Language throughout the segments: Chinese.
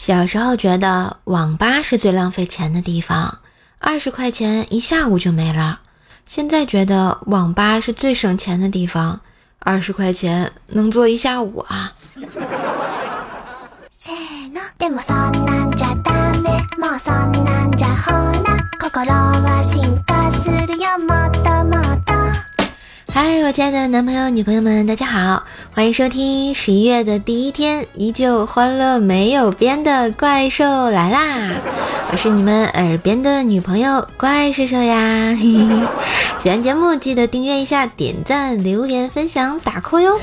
小时候觉得网吧是最浪费钱的地方，二十块钱一下午就没了。现在觉得网吧是最省钱的地方，二十块钱能坐一下午啊。嗨，我亲爱的男朋友、女朋友们，大家好，欢迎收听十一月的第一天，依旧欢乐没有边的怪兽来啦！我是你们耳边的女朋友怪兽兽呀！喜欢节目记得订阅一下、点赞、留言、分享、打 call 哟！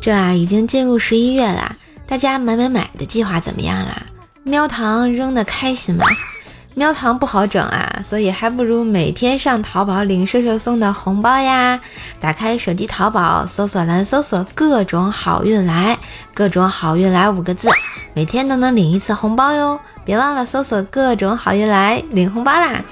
这啊，已经进入十一月啦，大家买买买的计划怎么样啦？喵糖扔的开心吗？喵糖不好整啊，所以还不如每天上淘宝领射手送的红包呀。打开手机淘宝，搜索栏搜索“各种好运来”，各种好运来五个字，每天都能领一次红包哟。别忘了搜索“各种好运来”领红包啦。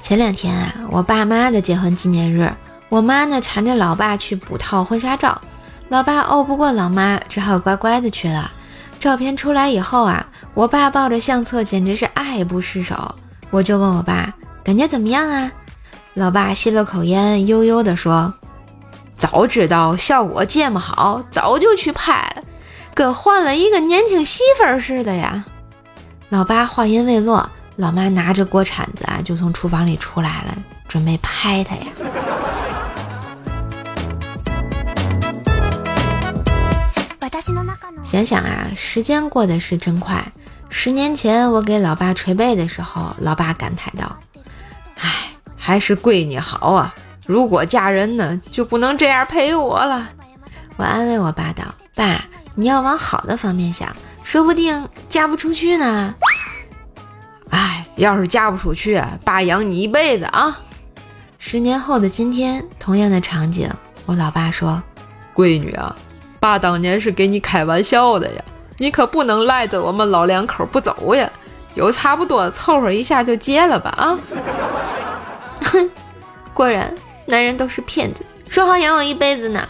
前两天啊，我爸妈的结婚纪念日。我妈呢缠着老爸去补套婚纱照，老爸拗不过老妈，只好乖乖的去了。照片出来以后啊，我爸抱着相册简直是爱不释手。我就问我爸感觉怎么样啊？老爸吸了口烟，悠悠的说：“早知道效果这么好，早就去拍了，跟换了一个年轻媳妇儿似的呀。”老爸话音未落，老妈拿着锅铲子啊就从厨房里出来了，准备拍他呀。想想啊，时间过得是真快。十年前我给老爸捶背的时候，老爸感慨道：“唉，还是闺女好啊！如果嫁人呢，就不能这样陪我了。”我安慰我爸道：“爸，你要往好的方面想，说不定嫁不出去呢。”唉，要是嫁不出去，爸养你一辈子啊！十年后的今天，同样的场景，我老爸说：“闺女啊。”爸当年是给你开玩笑的呀，你可不能赖着我们老两口不走呀！有差不多凑合一下就结了吧啊！哼，果然男人都是骗子，说好养我一辈子呢。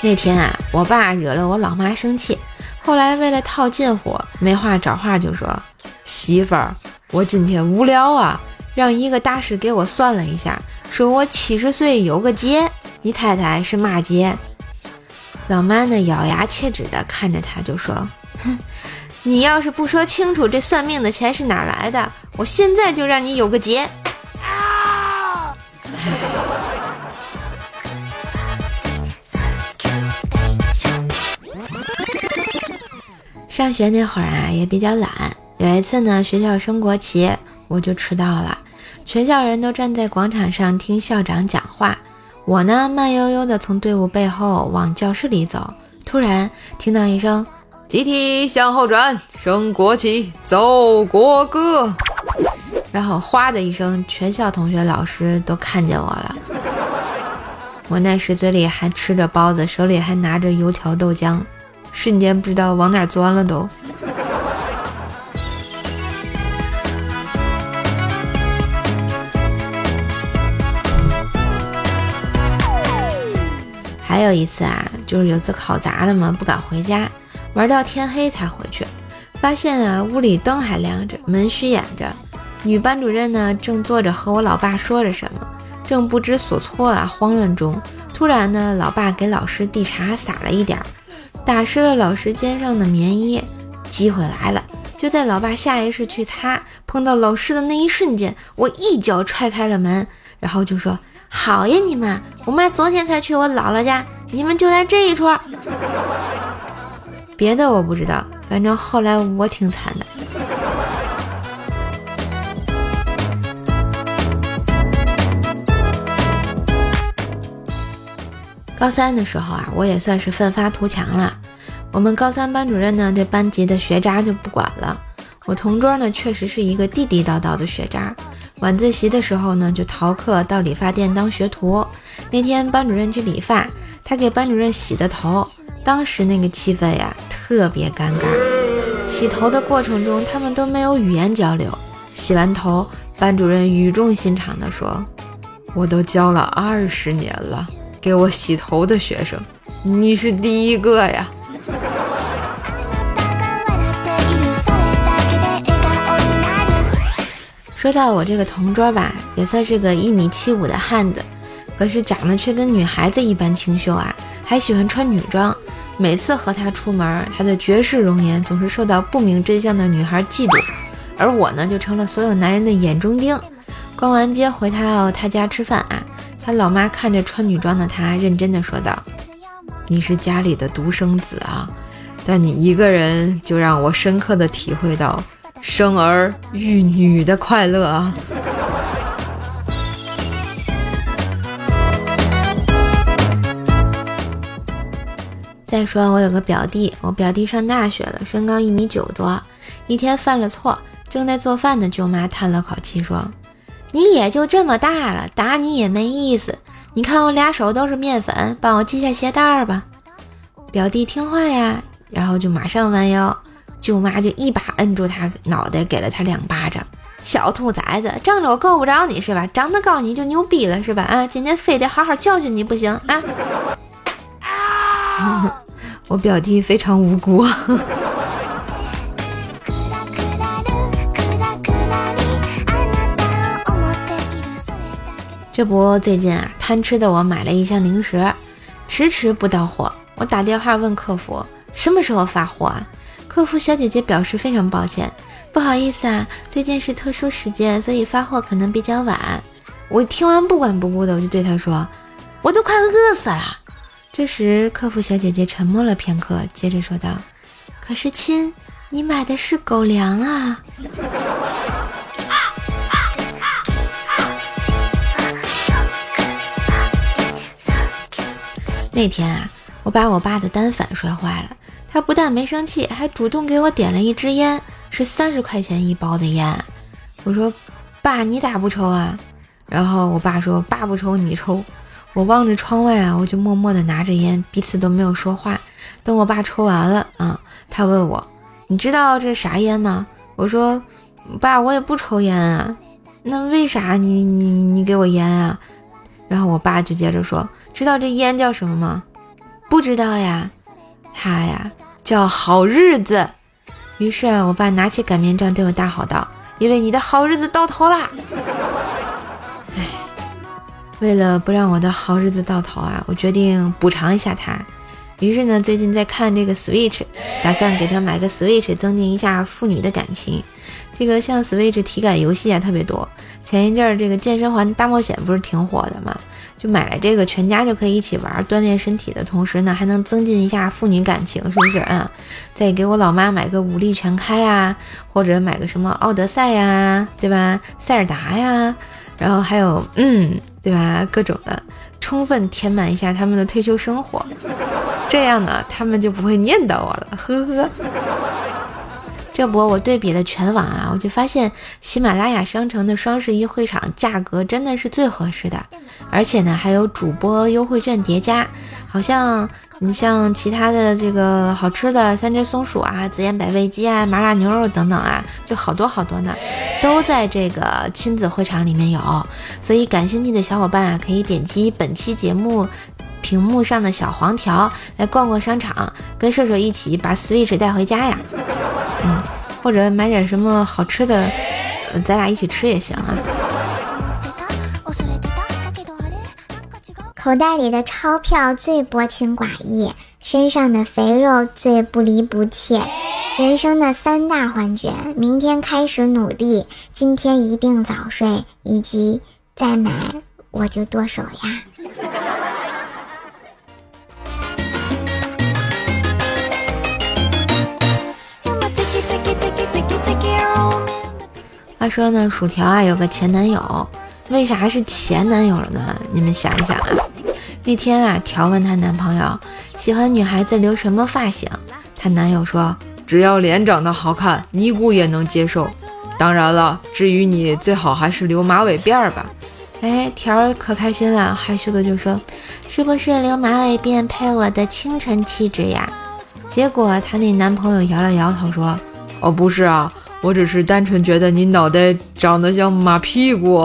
那天啊，我爸惹了我老妈生气，后来为了套近乎，没话找话就说：“媳妇儿，我今天无聊啊。”让一个大师给我算了一下，说我七十岁有个劫，你猜猜是嘛劫？老妈呢，咬牙切齿的看着他，就说：“哼，你要是不说清楚这算命的钱是哪来的，我现在就让你有个劫。”！上学那会儿啊，也比较懒。有一次呢，学校升国旗。我就迟到了，全校人都站在广场上听校长讲话，我呢慢悠悠地从队伍背后往教室里走，突然听到一声“集体向后转，升国旗，奏国歌”，然后哗的一声，全校同学老师都看见我了。我那时嘴里还吃着包子，手里还拿着油条豆浆，瞬间不知道往哪钻了都。有一次啊，就是有次考砸了嘛，不敢回家，玩到天黑才回去，发现啊屋里灯还亮着，门虚掩着。女班主任呢正坐着和我老爸说着什么，正不知所措啊，慌乱中，突然呢，老爸给老师递茶洒了一点儿，打湿了老师肩上的棉衣。机会来了，就在老爸下意识去擦，碰到老师的那一瞬间，我一脚踹开了门，然后就说。好呀，你们！我妈昨天才去我姥姥家，你们就来这一出。别的我不知道，反正后来我挺惨的。高三的时候啊，我也算是奋发图强了。我们高三班主任呢，对班级的学渣就不管了。我同桌呢，确实是一个地地道道的学渣。晚自习的时候呢，就逃课到理发店当学徒。那天班主任去理发，他给班主任洗的头，当时那个气氛呀特别尴尬。洗头的过程中，他们都没有语言交流。洗完头，班主任语重心长地说：“我都教了二十年了，给我洗头的学生，你是第一个呀。”说到我这个同桌吧，也算是个一米七五的汉子，可是长得却跟女孩子一般清秀啊，还喜欢穿女装。每次和他出门，他的绝世容颜总是受到不明真相的女孩嫉妒，而我呢，就成了所有男人的眼中钉。逛完街回到他家吃饭啊，他老妈看着穿女装的他，认真的说道：“你是家里的独生子啊，但你一个人就让我深刻的体会到。”生儿育女的快乐啊！再说我有个表弟，我表弟上大学了，身高一米九多。一天犯了错，正在做饭的舅妈叹了口气说：“你也就这么大了，打你也没意思。你看我俩手都是面粉，帮我系下鞋带儿吧。”表弟听话呀，然后就马上弯腰。舅妈就一把摁住他脑袋，给了他两巴掌。小兔崽子，仗着我够不着你是吧？长得高你就牛逼了是吧？啊，今天非得好好教训你不行啊！我表弟非常无辜。这不，最近啊，贪吃的我买了一箱零食，迟迟不到货。我打电话问客服，什么时候发货啊？客服小姐姐表示非常抱歉，不好意思啊，最近是特殊时间，所以发货可能比较晚。我听完不管不顾的，我就对她说：“我都快饿死了。”这时客服小姐姐沉默了片刻，接着说道：“可是亲，你买的是狗粮啊。”那天啊，我把我爸的单反摔坏了。他不但没生气，还主动给我点了一支烟，是三十块钱一包的烟。我说：“爸，你咋不抽啊？”然后我爸说：“爸不抽，你抽。”我望着窗外啊，我就默默地拿着烟，彼此都没有说话。等我爸抽完了啊，他问我：“你知道这啥烟吗？”我说：“爸，我也不抽烟啊。”那为啥你你你给我烟啊？然后我爸就接着说：“知道这烟叫什么吗？”不知道呀，他呀。叫好日子，于是我爸拿起擀面杖对我大吼道：“因为你的好日子到头啦！”为了不让我的好日子到头啊，我决定补偿一下他。于是呢，最近在看这个 Switch，打算给他买个 Switch，增进一下父女的感情。这个像 Switch 体感游戏啊特别多，前一阵儿这个健身环大冒险不是挺火的吗？就买了这个，全家就可以一起玩，锻炼身体的同时呢，还能增进一下父女感情，是不是啊？再给我老妈买个武力全开啊，或者买个什么奥德赛呀，对吧？塞尔达呀，然后还有嗯，对吧？各种的，充分填满一下他们的退休生活，这样呢，他们就不会念叨我了，呵呵。这不，我对比了全网啊，我就发现喜马拉雅商城的双十一会场价格真的是最合适的，而且呢还有主播优惠券叠加，好像你像其他的这个好吃的三只松鼠啊、紫燕百味鸡啊、麻辣牛肉等等啊，就好多好多呢，都在这个亲子会场里面有，所以感兴趣的小伙伴啊，可以点击本期节目屏幕上的小黄条来逛逛商场，跟射手一起把 Switch 带回家呀。嗯，或者买点什么好吃的，咱俩一起吃也行啊。口袋里的钞票最薄情寡义，身上的肥肉最不离不弃。人生的三大幻觉：明天开始努力，今天一定早睡，以及再买我就剁手呀。话说呢，薯条啊有个前男友，为啥是前男友了呢？你们想一想啊。那天啊，条问她男朋友喜欢女孩子留什么发型，她男友说只要脸长得好看，尼姑也能接受。当然了，至于你，最好还是留马尾辫儿吧。哎，条儿可开心了，害羞的就说：“是不是留马尾辫配我的清纯气质呀？”结果她那男朋友摇了摇头说：“哦，不是啊，我只是单纯觉得你脑袋长得像马屁股。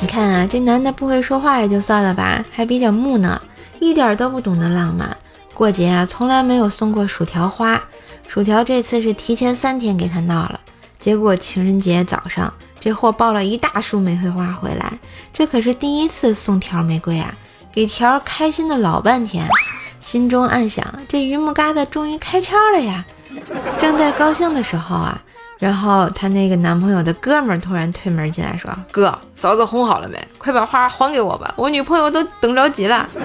你看啊，这男的不会说话也就算了吧，还比较木讷，一点都不懂得浪漫。过节啊，从来没有送过薯条花。薯条这次是提前三天给他闹了，结果情人节早上，这货抱了一大束玫瑰花回来，这可是第一次送条玫瑰啊，给条开心的老半天，心中暗想：这榆木疙瘩终于开窍了呀！正在高兴的时候啊，然后她那个男朋友的哥们儿突然推门进来，说：“哥，嫂子哄好了没？快把花还给我吧，我女朋友都等着急了。”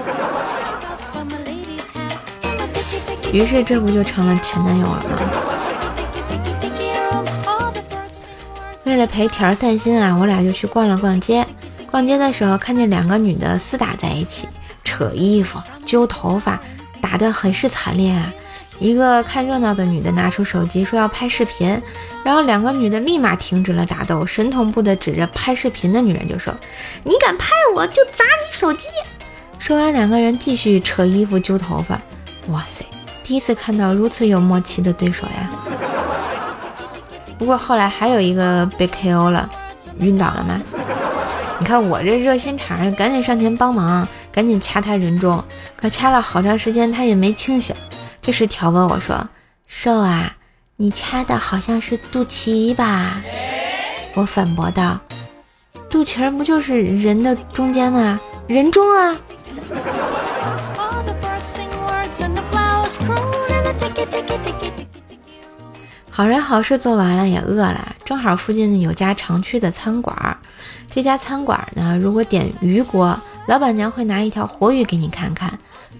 于是这不就成了前男友了吗？为了陪条散心啊，我俩就去逛了逛街。逛街的时候，看见两个女的厮打在一起，扯衣服、揪头发，打得很是惨烈啊！一个看热闹的女的拿出手机说要拍视频，然后两个女的立马停止了打斗，神同步的指着拍视频的女人就说：“你敢拍我就砸你手机！”说完，两个人继续扯衣服、揪头发。哇塞！第一次看到如此有默契的对手呀！不过后来还有一个被 KO 了，晕倒了吗？你看我这热心肠，赶紧上前帮忙，赶紧掐他人中，可掐了好长时间，他也没清醒。这时条问我说：“瘦啊，你掐的好像是肚脐吧？”我反驳道：“肚脐儿不就是人的中间吗？人中啊！”好人好事做完了也饿了，正好附近有家常去的餐馆儿。这家餐馆呢，如果点鱼锅，老板娘会拿一条活鱼给你看看；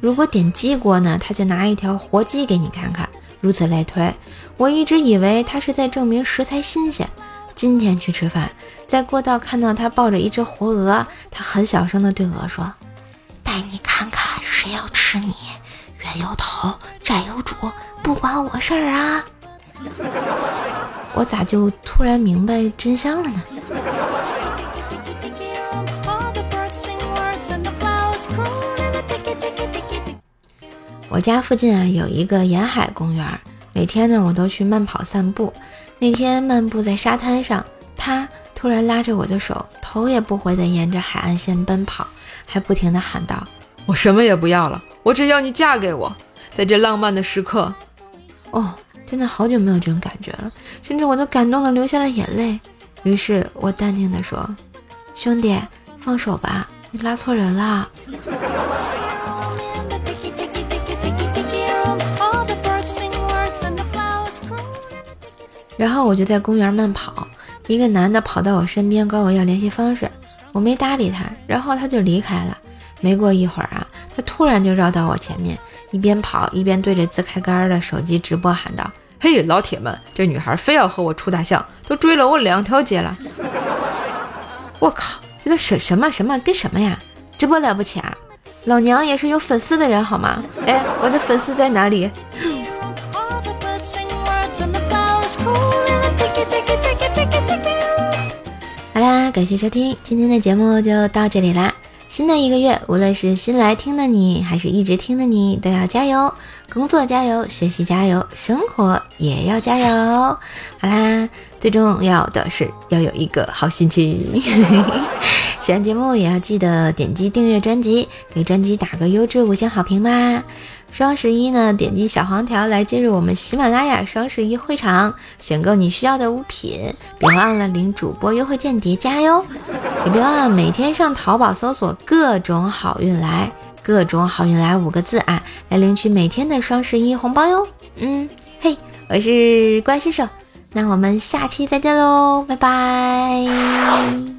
如果点鸡锅呢，他就拿一条活鸡给你看看。如此类推。我一直以为他是在证明食材新鲜。今天去吃饭，在过道看到他抱着一只活鹅，他很小声的对鹅说：“带你看看谁要吃你，冤有头，债有主，不关我事儿啊。”我咋就突然明白真相了呢？我家附近啊有一个沿海公园，每天呢我都去慢跑散步。那天漫步在沙滩上，他突然拉着我的手，头也不回地沿着海岸线奔跑，还不停地喊道：“我什么也不要了，我只要你嫁给我。”在这浪漫的时刻，哦。真的好久没有这种感觉了，甚至我都感动的流下了眼泪。于是我淡定的说：“兄弟，放手吧，你拉错人了。”然后我就在公园慢跑，一个男的跑到我身边，管我要联系方式，我没搭理他，然后他就离开了。没过一会儿啊，他突然就绕到我前面。一边跑一边对着自开杆的手机直播喊道：“嘿，老铁们，这女孩非要和我处大象，都追了我两条街了！我靠，这都什什么什么跟什么呀？直播了不起啊？老娘也是有粉丝的人好吗？哎，我的粉丝在哪里？”感谢收听，今天的节目就到这里啦。新的一个月，无论是新来听的你，还是一直听的你，都要加油！工作加油，学习加油，生活也要加油！好啦，最重要的是要有一个好心情。喜欢节目也要记得点击订阅专辑，给专辑打个优质五星好评吧！双十一呢，点击小黄条来进入我们喜马拉雅双十一会场，选购你需要的物品，别忘了领主播优惠券叠加哟！也别忘了每天上淘宝搜索“各种好运来”，各种好运来五个字啊，来领取每天的双十一红包哟！嗯，嘿，我是怪兽手，那我们下期再见喽，拜拜。